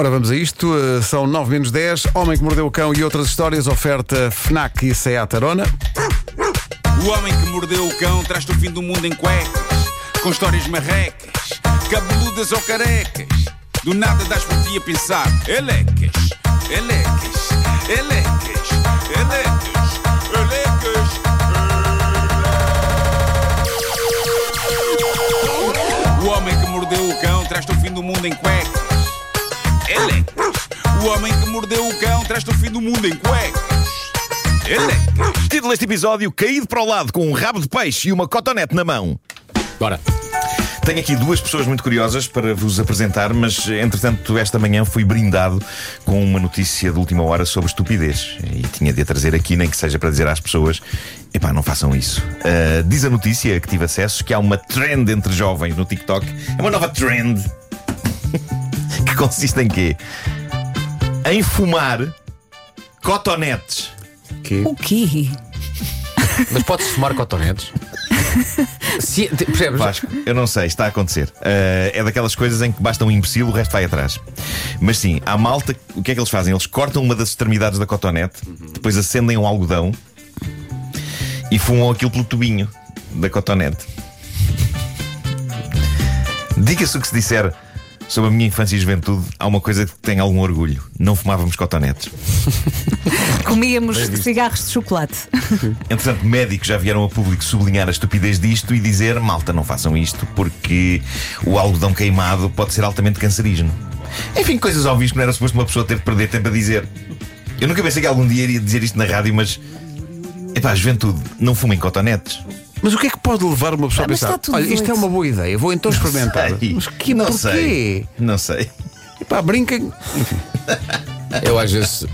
Ora, vamos a isto. Uh, São 9 menos 10. Homem que mordeu o cão e outras histórias. Oferta Fnac e Seat Arona. O homem que mordeu o cão traz-te o fim do mundo em cuecas, com histórias marrecas, cabeludas ou carecas. Do nada das por ti a pensar, elecas, elecas, elecas, elecas, elecas. O homem que mordeu o cão traz-te o fim do mundo em cuecas. Homem que mordeu o cão traz-te o fim do mundo em cuecas. Elecas. Título deste episódio: Caído para o lado com um rabo de peixe e uma cotonete na mão. Bora. Tenho aqui duas pessoas muito curiosas para vos apresentar, mas entretanto, esta manhã fui brindado com uma notícia de última hora sobre estupidez. E tinha de a trazer aqui, nem que seja para dizer às pessoas: epá, não façam isso. Uh, diz a notícia que tive acesso que há uma trend entre jovens no TikTok. É uma nova trend. que consiste em quê? Em fumar cotonetes. Que? O quê? Mas pode-se fumar cotonetes? Se, te- percebes? Vasco, eu não sei, está a acontecer. Uh, é daquelas coisas em que basta um imbecil, o resto vai atrás. Mas sim, há malta, o que é que eles fazem? Eles cortam uma das extremidades da cotonete, depois acendem um algodão e fumam aquilo pelo tubinho da cotonete. Diga-se o que se disser sobre a minha infância e juventude, há uma coisa que tem algum orgulho: não fumávamos cotonetes. Comíamos cigarros de chocolate. Entretanto, médicos já vieram a público sublinhar a estupidez disto e dizer: malta, não façam isto porque o algodão queimado pode ser altamente cancerígeno. Enfim, coisas óbvias que não era suposto uma pessoa ter de perder tempo a dizer. Eu nunca pensei que algum dia iria dizer isto na rádio, mas. Epá, juventude, não fumem cotonetes. Mas o que é que pode levar uma pessoa Ah, a mas pensar? está tudo Olha, isto é doido." uma boa ideia, vou então experimentar. Sei. Mas que não porquê? sei. Não sei. Pá, brinquem. Eu às vezes.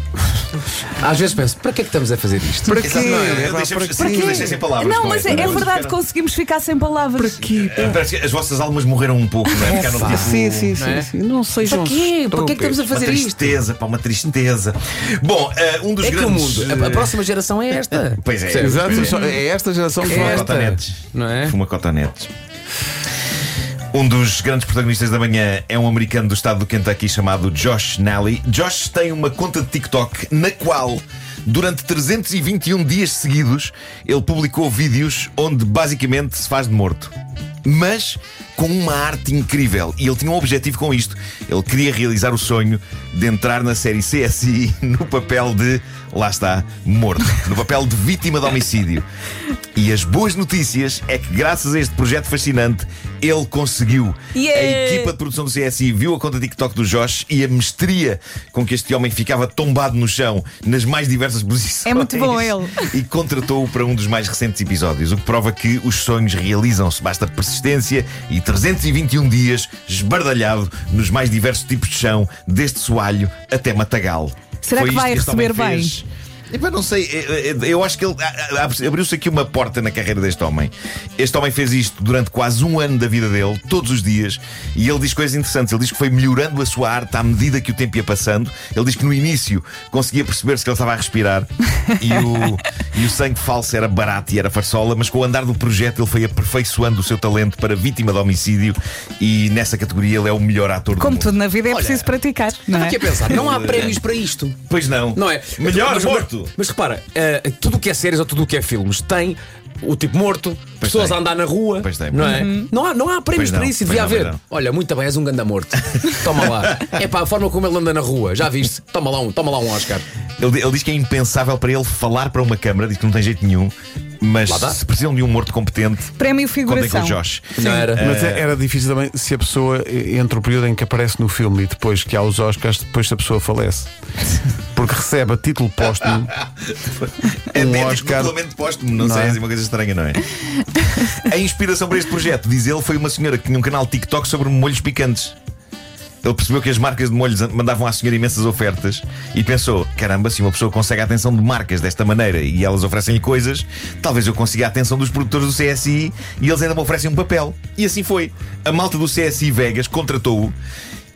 Às vezes penso, para que é que estamos a fazer isto? Para quê? Exato, não, É pá, para sim, quê? eu deixei sem palavras. Não, com mas é, é verdade, conseguimos ficar sem palavras. Para quê? Eh, Parece que as vossas almas morreram um pouco, não é? Ficaram tipo, Sim, sim, sim, é? sim. Não sejam. Para quê? Para que é que estamos a Uma fazer isto? tristeza, pá, uma tristeza. Bom, eh, um dos É que o grandes. mundo, a, a eh, próxima geração é esta. Pois é. Exato, é esta geração que É Fuma cotonetes. Não é? Fuma cotonetes. Um dos grandes protagonistas da manhã é um americano do estado do Kentucky chamado Josh Nally. Josh tem uma conta de TikTok na qual, durante 321 dias seguidos, ele publicou vídeos onde basicamente se faz de morto. Mas com uma arte incrível. E ele tinha um objetivo com isto. Ele queria realizar o sonho de entrar na série CSI no papel de, lá está, morto. No papel de vítima de homicídio. E as boas notícias é que, graças a este projeto fascinante, ele conseguiu. Yeah! A equipa de produção do CSI viu a conta TikTok do Josh e a mestria com que este homem ficava tombado no chão nas mais diversas posições. É muito bom ele. E contratou-o para um dos mais recentes episódios, o que prova que os sonhos realizam-se. Basta persistência e 321 dias esbardalhado nos mais diversos tipos de chão, desde soalho até matagal. Será Foi que vai receber bem? fez. Epá, não sei, eh, eh, eu acho que ele ah, ah, abriu-se aqui uma porta na carreira deste homem. Este homem fez isto durante quase um ano da vida dele, todos os dias, e ele diz coisas interessantes. Ele diz que foi melhorando a sua arte à medida que o tempo ia passando. Ele diz que no início conseguia perceber-se que ele estava a respirar e o, e o sangue falso era barato e era farsola, mas com o andar do projeto ele foi aperfeiçoando o seu talento para vítima de homicídio e nessa categoria ele é o melhor ator do Como mundo. tudo na vida é preciso praticar, não é? aqui a pensar, não há prémios para isto. Pois não. Não é? Melhor mas, morto. Mas, repara, eh, tudo o que é séries ou tudo o que é filmes tem o tipo morto, Pois pessoas tem. a andar na rua. Pois tem, não é? Não, há, não há prémios Pois não, para isso, pois devia não, haver. não. Olha, muito bem, és um ganda morto. Toma lá. É pá, a forma como ele anda na rua, já viste? Toma lá um, toma lá um Oscar. Ele, ele diz que é impensável para ele falar para uma câmara, diz que não tem jeito nenhum, mas se precisam de um morto competente, Prémio contem com figuração. o Josh. Não era? Mas é- era difícil também se a pessoa, entre o período em que aparece no filme e depois que há os Oscars, depois se a pessoa falece. Porque recebe a título póstumo É, um é tipo Oscar. póstumo, não, Não sei, é? é assim uma coisa estranha, não é? a inspiração para este projeto, diz ele, foi uma senhora que tinha um canal TikTok sobre molhos picantes. Ele percebeu que as marcas de molhos mandavam à senhora imensas ofertas e pensou: caramba, se uma pessoa consegue a atenção de marcas desta maneira e elas oferecem-lhe coisas, talvez eu consiga a atenção dos produtores do CSI e eles ainda me oferecem um papel. E assim foi. A malta do CSI Vegas contratou-o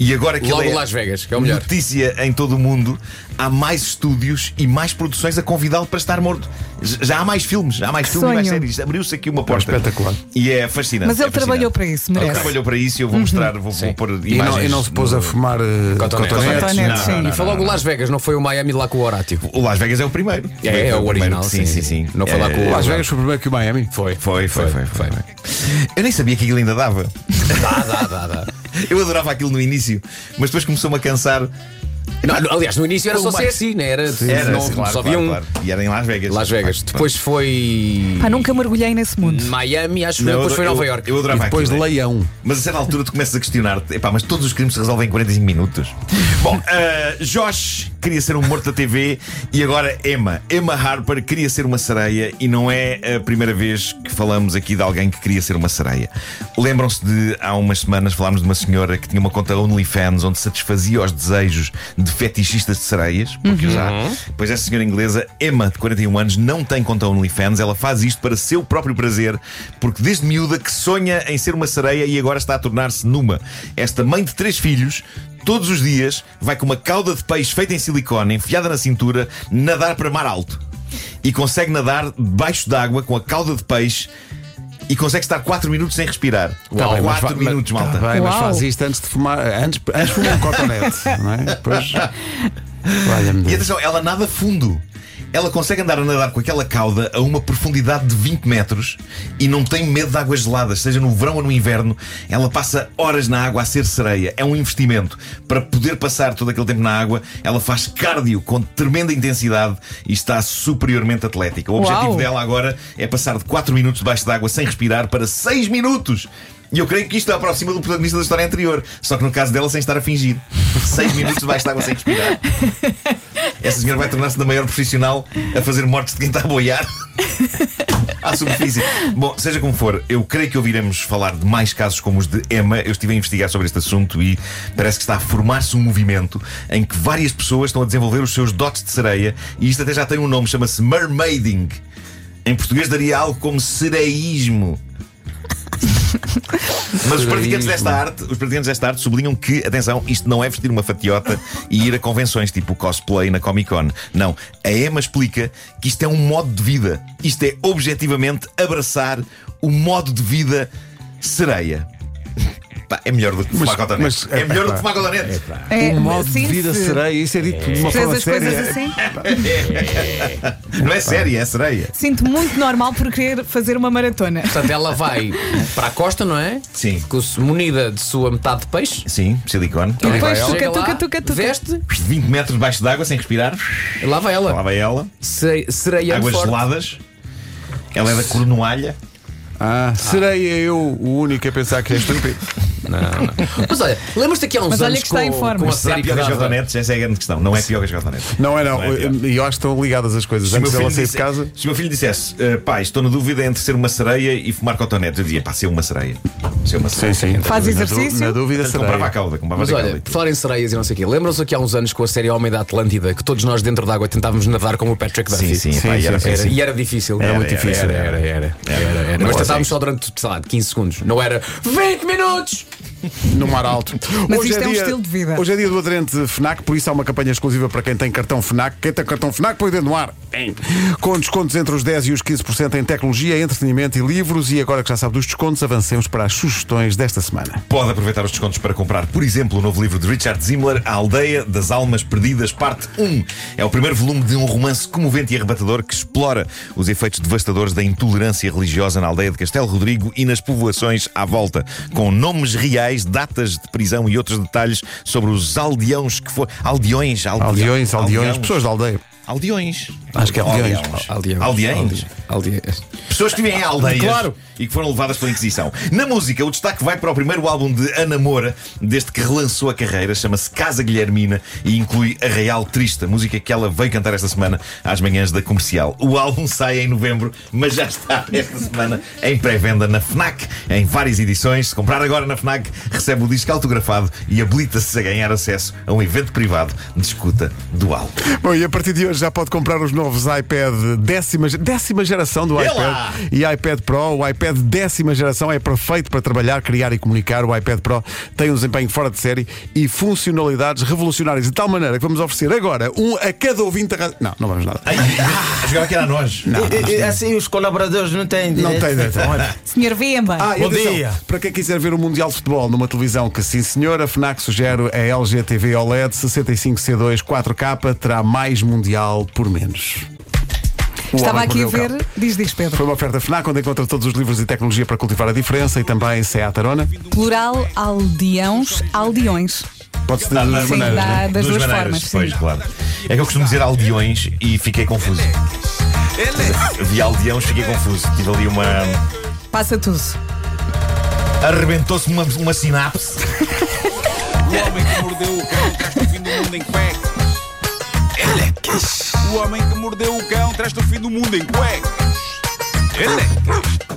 E agora que Logo ele é Las Vegas, que é o melhor. notícia em todo o mundo, há mais estúdios e mais produções a convidá-lo para estar morto. Já há mais filmes, já há mais Que filmes e mais séries. Abriu-se aqui uma porta. espetacular. E é fascinante. Mas ele é fascinante. trabalhou para isso, Ele merece. trabalhou para isso e eu vou mostrar, vou, vou pôr E não, imagens. e não se pôs a no- fumar uh, Cotonetes. cotonetes. Cotonetes, sim. E foi logo Las Vegas, não foi o Miami lá com o Horatio. O Las Vegas é o primeiro. É, é o primeiro. original, Sim, sim, sim. sim. Não foi lá É, com o- Las Vegas foi primeiro que o Miami. Foi. Foi, foi, foi, foi. foi. Eu nem sabia que aquilo ainda dava. Dá, dá, dá, dá. Eu adorava aquilo no início, mas depois começou-me a cansar. Não, aliás, no início era só mais? CSI, né? Era, Era, não, claro, só claro, havia um. claro. E era em Las Vegas. Las Vegas. Depois foi. Pá, nunca mergulhei nesse mundo. Miami, acho que depois foi eu- Nova eu- York. Eu E depois de aquilo. Leão. Mas a certa altura tu começas a questionar-te, epá, mas todos os crimes se resolvem em 45 minutos. Bom, eh, Josh queria ser um morto da TV e agora Emma. Emma Harper queria ser uma sereia e não é a primeira vez que falamos aqui de alguém que queria ser uma sereia. Lembram-se de há umas semanas falámos de uma senhora que tinha uma conta OnlyFans onde satisfazia os desejos de fetichistas de sereias, porque os há. Pois essa senhora inglesa, Emma, de 41 anos, não tem conta OnlyFans, ela faz isto para seu próprio prazer, porque desde miúda que sonha em ser uma sereia e agora está a tornar-se numa. Esta mãe de três filhos. Todos os dias vai com uma cauda de peixe feita em silicone, enfiada na cintura, nadar para mar alto. E consegue nadar debaixo d'água com a cauda de peixe e consegue estar 4 minutos sem respirar. Tá bem, mas 4 fa- mas- minutos, malta. Tá bem, mas Uau. faz isto antes de fumar. Antes, antes fuma um cotonete, não é? Depois. E atenção, ela nada fundo. Ela consegue andar a nadar com aquela cauda a uma profundidade de 20 metros e não tem medo de águas geladas, seja no verão ou no inverno. Ela passa horas na água a ser sereia. É um investimento. Para poder passar todo aquele tempo na água, ela faz cardio com tremenda intensidade e está superiormente atlética. O objetivo Uau. dela agora é passar de 4 minutos debaixo d'água sem respirar para 6 minutos. E eu creio que isto aproxima do protagonista da história anterior. Só que no caso dela, sem estar a fingir. 6 minutos debaixo d'água sem respirar. Essa senhora vai tornar-se da maior profissional a fazer mortes de quem está a boiar à superfície. Bom, seja como for, eu creio que ouviremos falar de mais casos como os de Emma. Eu estive a investigar sobre este assunto e parece que está a formar-se um movimento em que várias pessoas estão a desenvolver os seus dotes de sereia e isto até já tem um nome, chama-se mermaiding. Em português daria algo como sereísmo. Mas os praticantes desta arte, os praticantes desta arte sublinham que, atenção, isto não é vestir uma fatiota e ir a convenções tipo cosplay na Comic Con. Não. A Emma explica que isto é um modo de vida. Isto é objetivamente abraçar o modo de vida sereia. Pá, é melhor do que fumar cotonete. mas- É melhor do que fumar cotonete. É, Um modo sim, de vida se- sereia, isso é dito de uma forma as coisas séria. assim. Não é séria, é sereia. Sinto muito normal por querer fazer uma maratona. Portanto, ela vai para a costa, não é? Sim. Com- Munida de sua metade de peixe. Sim, silicone. E depois tuca, tuca, tuca, tuca. Veste, 20 metros debaixo d'água sem respirar. lá vai ela. Lá vai ela. Se, sereia Águas forte. geladas. Ela é da Cornualha. Ah, serei eu o único a pensar que é estúpido. Mas olha, lembras-te aqui há uns Mas olha anos que está com, em forma. com a Mas será série que pior que as dava... cotonetes? Essa é a grande questão. Não é pior que as cotonetes. Não é, não. Não é pior. E eu acho que estão ligadas as coisas. Se o Antes meu dela filho sair de disse- casa. Se o meu filho dissesse, "Eh, pai, estou na dúvida entre ser uma sereia e fumar cotonetes, eu dizia, pá, ser uma sereia. Ser uma sereia. Sim, sim. Faz na du- exercício? Na dúvida Portanto, comprava a serei. cauda, comprava Mas a cauda. olha, por falar em sereias e não sei o quê, lembram-se aqui há uns anos com a série Homem da Atlântida que todos nós dentro d'água tentávamos nadar como o Patrick Duffy? Sim, sim, Sim, pá, e sim, era, sim, sim, Era- sim. e era difícil. Era, muito difícil. era, Era, era, era. Mas sei. só durante, sei lá, 15 segundos. Não era 20 minutos! No mar alto. Mas isto é um estilo de vida. Hoje é dia do aderente FNAC, por isso há uma campanha exclusiva para quem tem cartão FNAC. Quem tem cartão FNAC põe o dedo no ar. Com descontos entre os 10% e os 15% em tecnologia, entretenimento e livros. E agora que já sabe dos descontos, avancemos para as sugestões desta semana. Pode aproveitar os descontos para comprar, por exemplo, o novo livro de Richard Zimmler, A Aldeia das Almas Perdidas, parte 1. É o primeiro volume de um romance comovente e arrebatador que explora os efeitos devastadores da intolerância religiosa na aldeia de Castelo Rodrigo e nas povoações à volta, com nomes reais, datas de prisão e outros detalhes sobre os aldeões que foram. Aldeões, aldeões, Aldeões, aldeões, pessoas da aldeia. Aldeões. Acho que é aldeões. Aldeões. Aldeões. Aldeões. Pessoas que vivem em aldeias Claro. e que foram levadas pela Inquisição. Na música, o destaque vai para o primeiro álbum de Ana Moura, desde que relançou a carreira, chama-se Casa Guilhermina e inclui Arraial Triste, a música que ela veio cantar esta semana às manhãs da comercial. O álbum sai em novembro, mas já está esta semana em pré-venda na Fnac, em várias edições. Se comprar agora na Fnac, recebe o disco autografado e habilita-se a ganhar acesso a um evento privado de escuta dual. Bom, e a partir de hoje já pode comprar os novos iPad décima, décima geração do iPad lá! e iPad Pro. O iPad décima geração é perfeito para trabalhar, criar e comunicar. O iPad Pro tem um desempenho fora de série e funcionalidades revolucionárias de tal maneira que vamos oferecer agora um a cada ouvinte. da rádio. Não, não vamos nada. Ai, a jogar que era a nós. E- e- assim os colaboradores não têm Não direito. tem direito. Senhor Vemba. Ah, Bom atenção, dia. Para quem quiser ver o Mundial de Futebol numa televisão que sim senhor, a FNAC sugere a LG TV OLED 65C2 4K terá mais Mundial por menos. O Estava aqui a ver, diz, diz Pedro. Foi uma oferta FNAC onde encontra todos os livros e tecnologia para cultivar a diferença e também Seat Arona. Plural, aldeões, aldeões. Pode-se dizer de duas Sim, maneiras. dá não é? das duas maneiras, formas. Pois, sim. claro. É que eu costumo dizer aldeões e fiquei confuso. Vi aldeões, fiquei confuso. Tive ali uma. Passa tudo. Arrebentou-se uma, uma sinapse. O homem que mordeu o cão traz-te o fim do mundo em cuecas. Elecas. O homem que mordeu o cão traz-te o fim do mundo em cuecas. Elecas.